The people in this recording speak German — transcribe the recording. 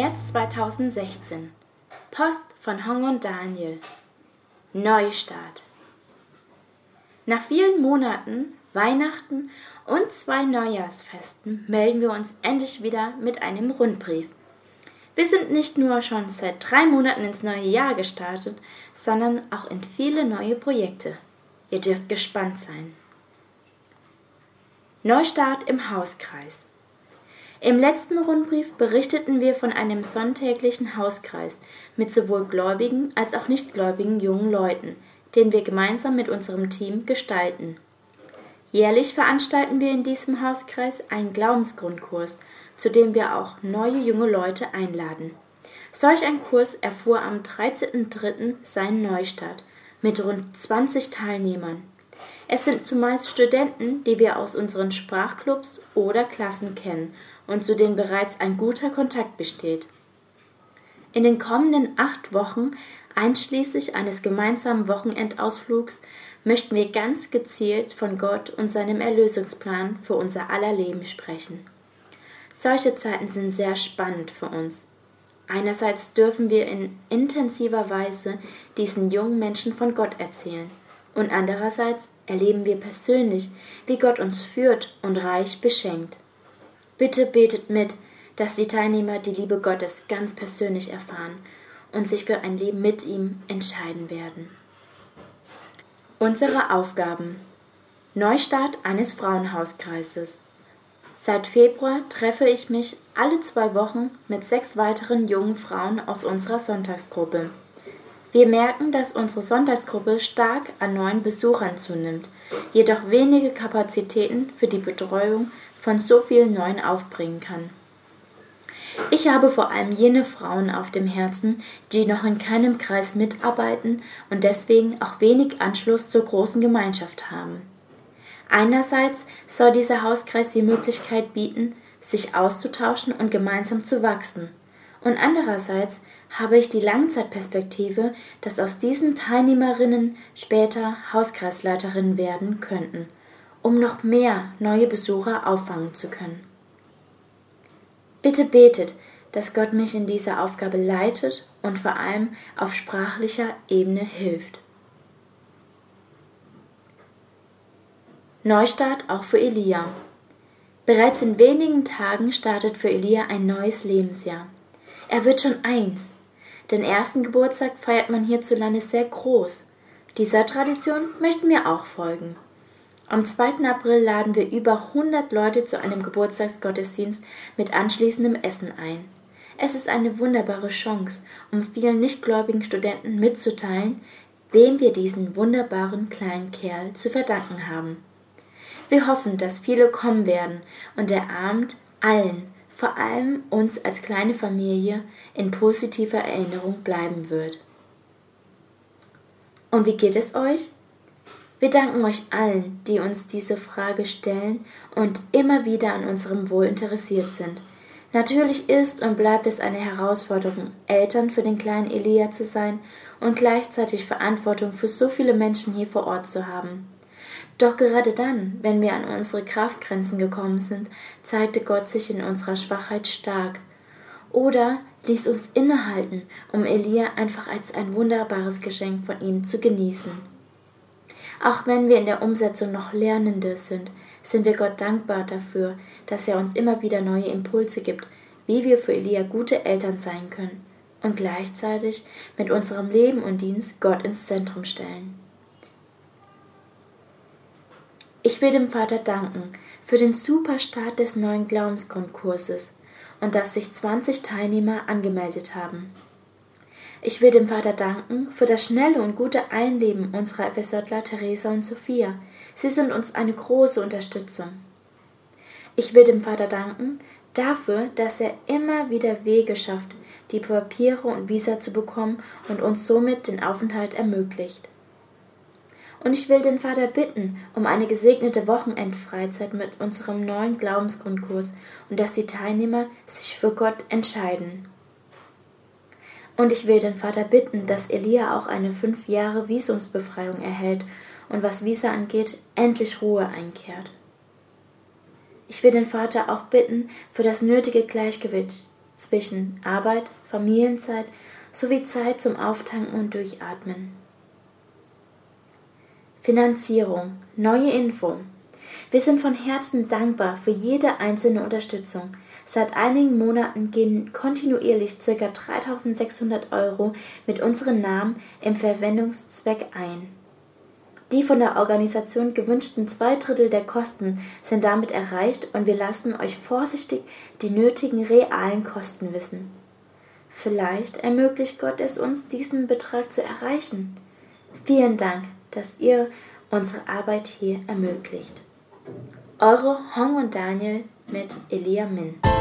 März 2016. Post von Hong und Daniel. Neustart. Nach vielen Monaten, Weihnachten und zwei Neujahrsfesten melden wir uns endlich wieder mit einem Rundbrief. Wir sind nicht nur schon seit drei Monaten ins neue Jahr gestartet, sondern auch in viele neue Projekte. Ihr dürft gespannt sein. Neustart im Hauskreis. Im letzten Rundbrief berichteten wir von einem sonntäglichen Hauskreis mit sowohl gläubigen als auch nichtgläubigen jungen Leuten, den wir gemeinsam mit unserem Team gestalten. Jährlich veranstalten wir in diesem Hauskreis einen Glaubensgrundkurs, zu dem wir auch neue junge Leute einladen. Solch ein Kurs erfuhr am 13.03. seinen Neustart mit rund 20 Teilnehmern. Es sind zumeist Studenten, die wir aus unseren Sprachclubs oder Klassen kennen und zu denen bereits ein guter Kontakt besteht. In den kommenden acht Wochen, einschließlich eines gemeinsamen Wochenendausflugs, möchten wir ganz gezielt von Gott und seinem Erlösungsplan für unser aller Leben sprechen. Solche Zeiten sind sehr spannend für uns. Einerseits dürfen wir in intensiver Weise diesen jungen Menschen von Gott erzählen und andererseits erleben wir persönlich, wie Gott uns führt und reich beschenkt. Bitte betet mit, dass die Teilnehmer die Liebe Gottes ganz persönlich erfahren und sich für ein Leben mit ihm entscheiden werden. Unsere Aufgaben Neustart eines Frauenhauskreises. Seit Februar treffe ich mich alle zwei Wochen mit sechs weiteren jungen Frauen aus unserer Sonntagsgruppe. Wir merken, dass unsere Sonntagsgruppe stark an neuen Besuchern zunimmt, jedoch wenige Kapazitäten für die Betreuung von so vielen Neuen aufbringen kann. Ich habe vor allem jene Frauen auf dem Herzen, die noch in keinem Kreis mitarbeiten und deswegen auch wenig Anschluss zur großen Gemeinschaft haben. Einerseits soll dieser Hauskreis die Möglichkeit bieten, sich auszutauschen und gemeinsam zu wachsen, und andererseits habe ich die Langzeitperspektive, dass aus diesen Teilnehmerinnen später Hauskreisleiterinnen werden könnten um noch mehr neue Besucher auffangen zu können. Bitte betet, dass Gott mich in dieser Aufgabe leitet und vor allem auf sprachlicher Ebene hilft. Neustart auch für Elia. Bereits in wenigen Tagen startet für Elia ein neues Lebensjahr. Er wird schon eins. Den ersten Geburtstag feiert man hierzulande sehr groß. Dieser Tradition möchten wir auch folgen. Am 2. April laden wir über 100 Leute zu einem Geburtstagsgottesdienst mit anschließendem Essen ein. Es ist eine wunderbare Chance, um vielen nichtgläubigen Studenten mitzuteilen, wem wir diesen wunderbaren kleinen Kerl zu verdanken haben. Wir hoffen, dass viele kommen werden und der Abend allen, vor allem uns als kleine Familie, in positiver Erinnerung bleiben wird. Und wie geht es euch? Wir danken euch allen, die uns diese Frage stellen und immer wieder an unserem Wohl interessiert sind. Natürlich ist und bleibt es eine Herausforderung, Eltern für den kleinen Elia zu sein und gleichzeitig Verantwortung für so viele Menschen hier vor Ort zu haben. Doch gerade dann, wenn wir an unsere Kraftgrenzen gekommen sind, zeigte Gott sich in unserer Schwachheit stark. Oder ließ uns innehalten, um Elia einfach als ein wunderbares Geschenk von ihm zu genießen. Auch wenn wir in der Umsetzung noch Lernende sind, sind wir Gott dankbar dafür, dass er uns immer wieder neue Impulse gibt, wie wir für Elia gute Eltern sein können und gleichzeitig mit unserem Leben und Dienst Gott ins Zentrum stellen. Ich will dem Vater danken für den super Start des neuen Glaubensgrundkurses und dass sich 20 Teilnehmer angemeldet haben. Ich will dem Vater danken für das schnelle und gute Einleben unserer Ephesertler Theresa und Sophia. Sie sind uns eine große Unterstützung. Ich will dem Vater danken dafür, dass er immer wieder Wege schafft, die Papiere und Visa zu bekommen und uns somit den Aufenthalt ermöglicht. Und ich will den Vater bitten um eine gesegnete Wochenendfreizeit mit unserem neuen Glaubensgrundkurs und dass die Teilnehmer sich für Gott entscheiden. Und ich will den Vater bitten, dass Elia auch eine fünf Jahre Visumsbefreiung erhält und was Visa angeht, endlich Ruhe einkehrt. Ich will den Vater auch bitten für das nötige Gleichgewicht zwischen Arbeit, Familienzeit sowie Zeit zum Auftanken und Durchatmen. Finanzierung. Neue Info. Wir sind von Herzen dankbar für jede einzelne Unterstützung. Seit einigen Monaten gehen kontinuierlich ca. 3600 Euro mit unserem Namen im Verwendungszweck ein. Die von der Organisation gewünschten zwei Drittel der Kosten sind damit erreicht und wir lassen euch vorsichtig die nötigen realen Kosten wissen. Vielleicht ermöglicht Gott es uns, diesen Betrag zu erreichen. Vielen Dank, dass ihr unsere Arbeit hier ermöglicht. Eure Hong und Daniel mit Elia Min.